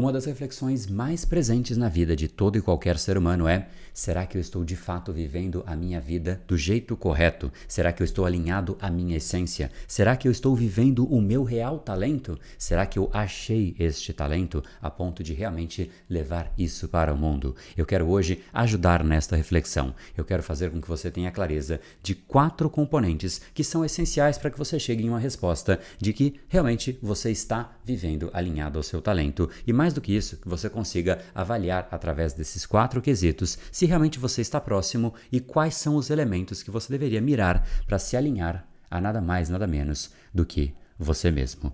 Uma das reflexões mais presentes na vida de todo e qualquer ser humano é: será que eu estou de fato vivendo a minha vida do jeito correto? Será que eu estou alinhado à minha essência? Será que eu estou vivendo o meu real talento? Será que eu achei este talento a ponto de realmente levar isso para o mundo? Eu quero hoje ajudar nesta reflexão. Eu quero fazer com que você tenha clareza de quatro componentes que são essenciais para que você chegue em uma resposta de que realmente você está vivendo alinhado ao seu talento e mais mais do que isso, que você consiga avaliar através desses quatro quesitos se realmente você está próximo e quais são os elementos que você deveria mirar para se alinhar a nada mais, nada menos do que você mesmo.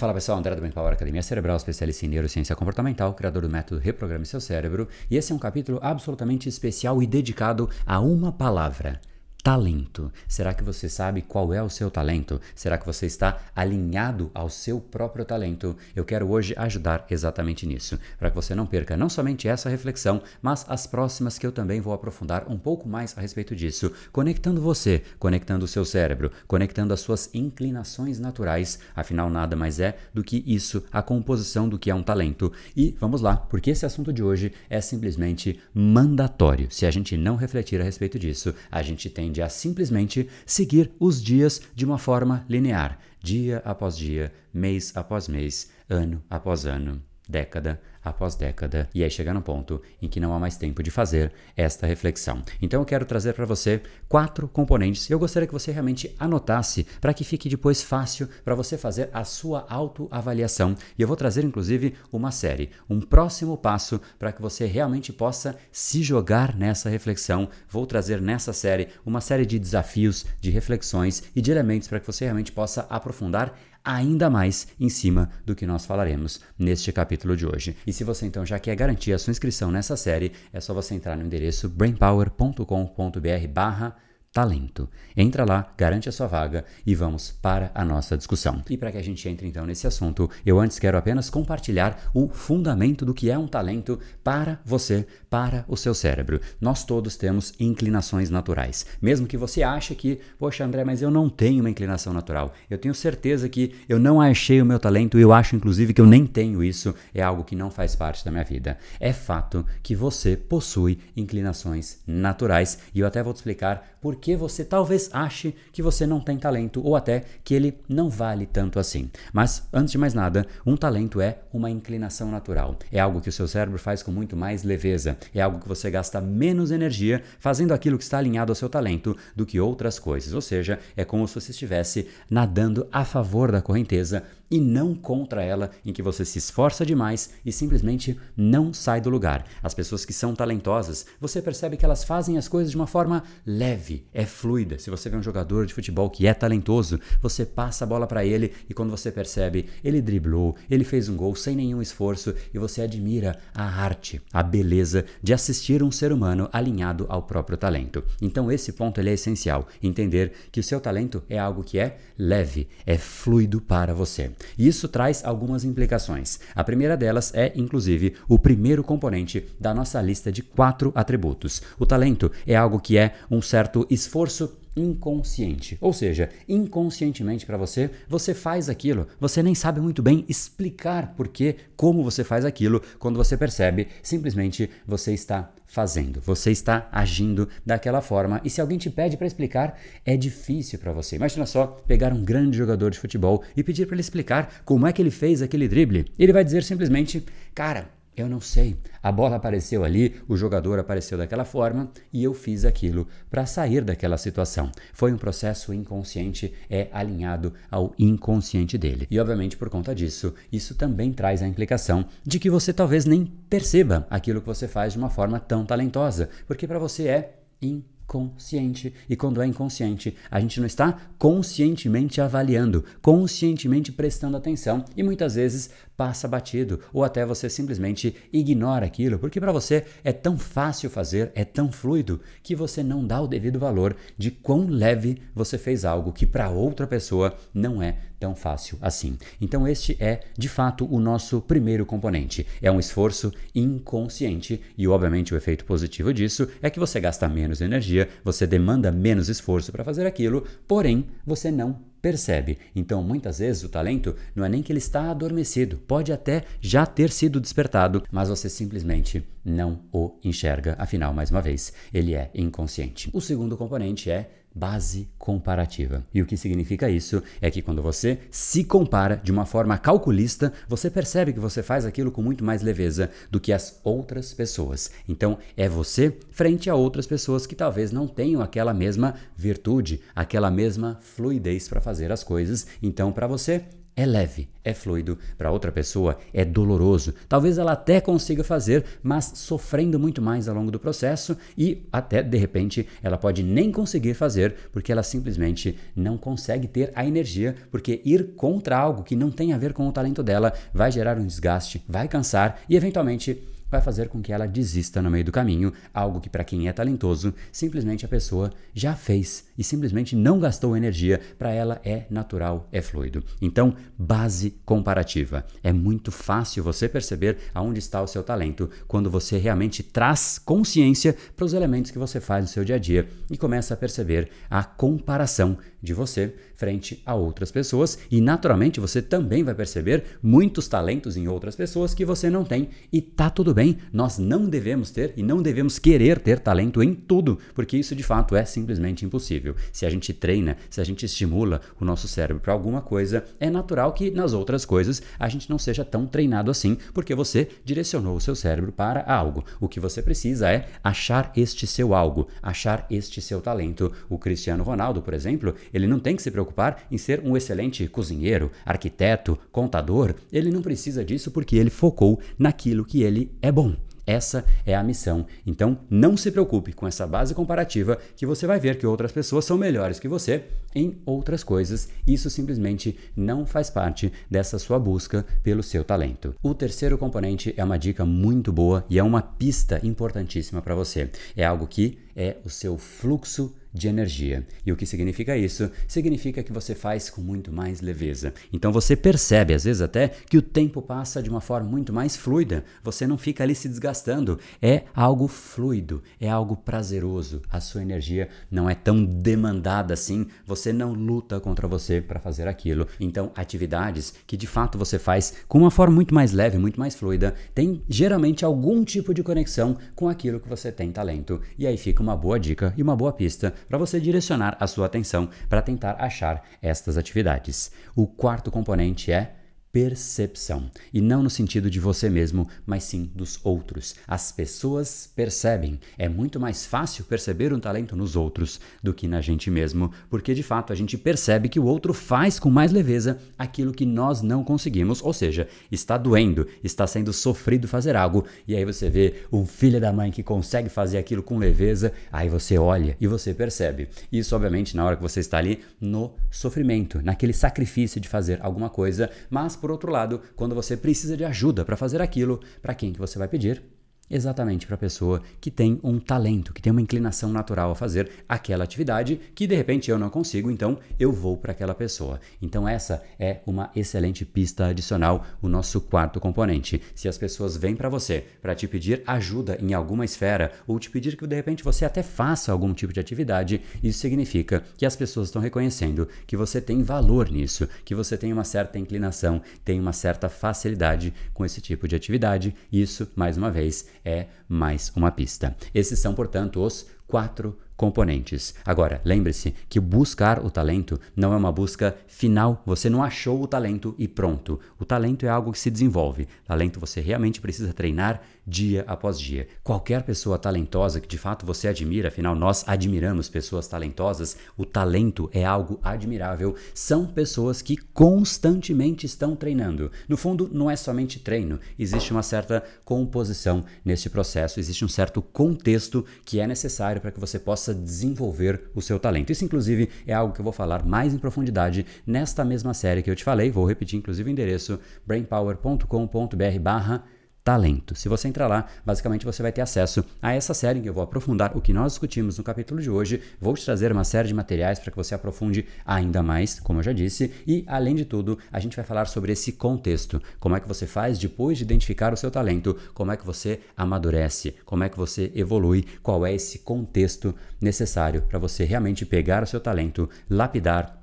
Fala pessoal, André do Brain Power Academia Cerebral, especialista em neurociência comportamental, criador do método Reprograme Seu Cérebro, e esse é um capítulo absolutamente especial e dedicado a uma palavra: talento. Será que você sabe qual é o seu talento? Será que você está alinhado ao seu próprio talento? Eu quero hoje ajudar exatamente nisso, para que você não perca não somente essa reflexão, mas as próximas que eu também vou aprofundar um pouco mais a respeito disso, conectando você, conectando o seu cérebro, conectando as suas inclinações naturais, afinal nada mais é do que isso, a composição do que é um talento. E vamos lá, porque esse assunto de hoje é simplesmente mandatório. Se a gente não refletir a respeito disso, a gente tem tende a simplesmente seguir os dias de uma forma linear, dia após dia, mês após mês, ano após ano, década após década, e aí chega no ponto em que não há mais tempo de fazer esta reflexão. Então eu quero trazer para você quatro componentes eu gostaria que você realmente anotasse para que fique depois fácil para você fazer a sua autoavaliação. E eu vou trazer inclusive uma série, um próximo passo para que você realmente possa se jogar nessa reflexão. Vou trazer nessa série uma série de desafios, de reflexões e de elementos para que você realmente possa aprofundar ainda mais em cima do que nós falaremos neste capítulo de hoje. E se você então já quer garantir a sua inscrição nessa série, é só você entrar no endereço brainpower.com.br barra talento. Entra lá, garante a sua vaga e vamos para a nossa discussão. E para que a gente entre então nesse assunto, eu antes quero apenas compartilhar o fundamento do que é um talento para você, para o seu cérebro. Nós todos temos inclinações naturais. Mesmo que você ache que, poxa, André, mas eu não tenho uma inclinação natural. Eu tenho certeza que eu não achei o meu talento eu acho inclusive que eu nem tenho isso, é algo que não faz parte da minha vida. É fato que você possui inclinações naturais e eu até vou te explicar por que você talvez ache que você não tem talento ou até que ele não vale tanto assim. Mas, antes de mais nada, um talento é uma inclinação natural. É algo que o seu cérebro faz com muito mais leveza. É algo que você gasta menos energia fazendo aquilo que está alinhado ao seu talento do que outras coisas. Ou seja, é como se você estivesse nadando a favor da correnteza e não contra ela, em que você se esforça demais e simplesmente não sai do lugar. As pessoas que são talentosas, você percebe que elas fazem as coisas de uma forma leve, é fluida. Se você vê um jogador de futebol que é talentoso, você passa a bola para ele e quando você percebe, ele driblou, ele fez um gol sem nenhum esforço e você admira a arte, a beleza de assistir um ser humano alinhado ao próprio talento. Então esse ponto ele é essencial, entender que o seu talento é algo que é leve, é fluido para você. E isso traz algumas implicações. A primeira delas é, inclusive, o primeiro componente da nossa lista de quatro atributos. O talento é algo que é um certo esforço inconsciente. Ou seja, inconscientemente para você, você faz aquilo, você nem sabe muito bem explicar por que, como você faz aquilo, quando você percebe, simplesmente você está fazendo, você está agindo daquela forma. E se alguém te pede para explicar, é difícil para você. Imagina só pegar um grande jogador de futebol e pedir para ele explicar como é que ele fez aquele drible. Ele vai dizer simplesmente: "Cara, eu não sei. A bola apareceu ali, o jogador apareceu daquela forma e eu fiz aquilo para sair daquela situação. Foi um processo inconsciente, é alinhado ao inconsciente dele. E obviamente por conta disso, isso também traz a implicação de que você talvez nem perceba aquilo que você faz de uma forma tão talentosa, porque para você é inconsciente. E quando é inconsciente, a gente não está conscientemente avaliando, conscientemente prestando atenção e muitas vezes passa batido ou até você simplesmente ignora aquilo, porque para você é tão fácil fazer, é tão fluido que você não dá o devido valor de quão leve você fez algo que para outra pessoa não é tão fácil assim. Então este é, de fato, o nosso primeiro componente. É um esforço inconsciente e obviamente o efeito positivo disso é que você gasta menos energia, você demanda menos esforço para fazer aquilo, porém você não percebe. Então, muitas vezes o talento não é nem que ele está adormecido, pode até já ter sido despertado, mas você simplesmente não o enxerga. Afinal, mais uma vez, ele é inconsciente. O segundo componente é base comparativa. E o que significa isso é que quando você se compara de uma forma calculista, você percebe que você faz aquilo com muito mais leveza do que as outras pessoas. Então, é você frente a outras pessoas que talvez não tenham aquela mesma virtude, aquela mesma fluidez para fazer as coisas. Então, para você, é leve, é fluido, para outra pessoa é doloroso. Talvez ela até consiga fazer, mas sofrendo muito mais ao longo do processo e até de repente ela pode nem conseguir fazer porque ela simplesmente não consegue ter a energia, porque ir contra algo que não tem a ver com o talento dela vai gerar um desgaste, vai cansar e eventualmente vai fazer com que ela desista no meio do caminho, algo que para quem é talentoso, simplesmente a pessoa já fez e simplesmente não gastou energia, para ela é natural, é fluido. Então, base comparativa. É muito fácil você perceber aonde está o seu talento quando você realmente traz consciência para os elementos que você faz no seu dia a dia e começa a perceber a comparação de você frente a outras pessoas e naturalmente você também vai perceber muitos talentos em outras pessoas que você não tem e tá tudo bem. Nós não devemos ter e não devemos querer ter talento em tudo, porque isso de fato é simplesmente impossível. Se a gente treina, se a gente estimula o nosso cérebro para alguma coisa, é natural que nas outras coisas a gente não seja tão treinado assim, porque você direcionou o seu cérebro para algo. O que você precisa é achar este seu algo, achar este seu talento. O Cristiano Ronaldo, por exemplo, ele não tem que se preocupar em ser um excelente cozinheiro, arquiteto, contador. Ele não precisa disso porque ele focou naquilo que ele é bom. Essa é a missão. Então, não se preocupe com essa base comparativa que você vai ver que outras pessoas são melhores que você em outras coisas. Isso simplesmente não faz parte dessa sua busca pelo seu talento. O terceiro componente é uma dica muito boa e é uma pista importantíssima para você. É algo que é o seu fluxo de energia. E o que significa isso? Significa que você faz com muito mais leveza. Então você percebe, às vezes até, que o tempo passa de uma forma muito mais fluida. Você não fica ali se desgastando. É algo fluido, é algo prazeroso. A sua energia não é tão demandada assim. Você não luta contra você para fazer aquilo. Então, atividades que de fato você faz com uma forma muito mais leve, muito mais fluida, tem geralmente algum tipo de conexão com aquilo que você tem talento. E aí fica uma boa dica e uma boa pista para você direcionar a sua atenção para tentar achar estas atividades. O quarto componente é percepção. E não no sentido de você mesmo, mas sim dos outros. As pessoas percebem. É muito mais fácil perceber um talento nos outros do que na gente mesmo, porque de fato a gente percebe que o outro faz com mais leveza aquilo que nós não conseguimos, ou seja, está doendo, está sendo sofrido fazer algo, e aí você vê um filho da mãe que consegue fazer aquilo com leveza, aí você olha e você percebe. Isso obviamente na hora que você está ali no sofrimento, naquele sacrifício de fazer alguma coisa, mas por outro lado, quando você precisa de ajuda para fazer aquilo, para quem que você vai pedir? Exatamente para a pessoa que tem um talento, que tem uma inclinação natural a fazer aquela atividade que de repente eu não consigo, então eu vou para aquela pessoa. Então essa é uma excelente pista adicional, o nosso quarto componente. Se as pessoas vêm para você para te pedir ajuda em alguma esfera ou te pedir que de repente você até faça algum tipo de atividade, isso significa que as pessoas estão reconhecendo que você tem valor nisso, que você tem uma certa inclinação, tem uma certa facilidade com esse tipo de atividade. Isso, mais uma vez, é mais uma pista. Esses são, portanto, os quatro componentes. Agora, lembre-se que buscar o talento não é uma busca final. Você não achou o talento e pronto. O talento é algo que se desenvolve. Talento você realmente precisa treinar dia após dia. Qualquer pessoa talentosa que de fato você admira, afinal nós admiramos pessoas talentosas, o talento é algo admirável, são pessoas que constantemente estão treinando. No fundo, não é somente treino, existe uma certa composição nesse processo, existe um certo contexto que é necessário para que você possa possa desenvolver o seu talento. Isso, inclusive, é algo que eu vou falar mais em profundidade nesta mesma série que eu te falei. Vou repetir, inclusive, o endereço brainpower.com.br/barra talento. Se você entrar lá, basicamente você vai ter acesso a essa série em que eu vou aprofundar o que nós discutimos no capítulo de hoje. Vou te trazer uma série de materiais para que você aprofunde ainda mais, como eu já disse, e além de tudo, a gente vai falar sobre esse contexto, como é que você faz depois de identificar o seu talento, como é que você amadurece, como é que você evolui, qual é esse contexto necessário para você realmente pegar o seu talento, lapidar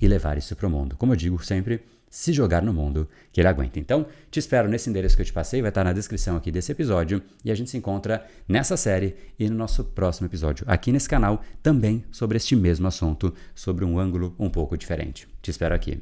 e levar isso para o mundo. Como eu digo sempre, se jogar no mundo que ele aguenta. Então, te espero nesse endereço que eu te passei, vai estar na descrição aqui desse episódio e a gente se encontra nessa série e no nosso próximo episódio aqui nesse canal também sobre este mesmo assunto, sobre um ângulo um pouco diferente. Te espero aqui.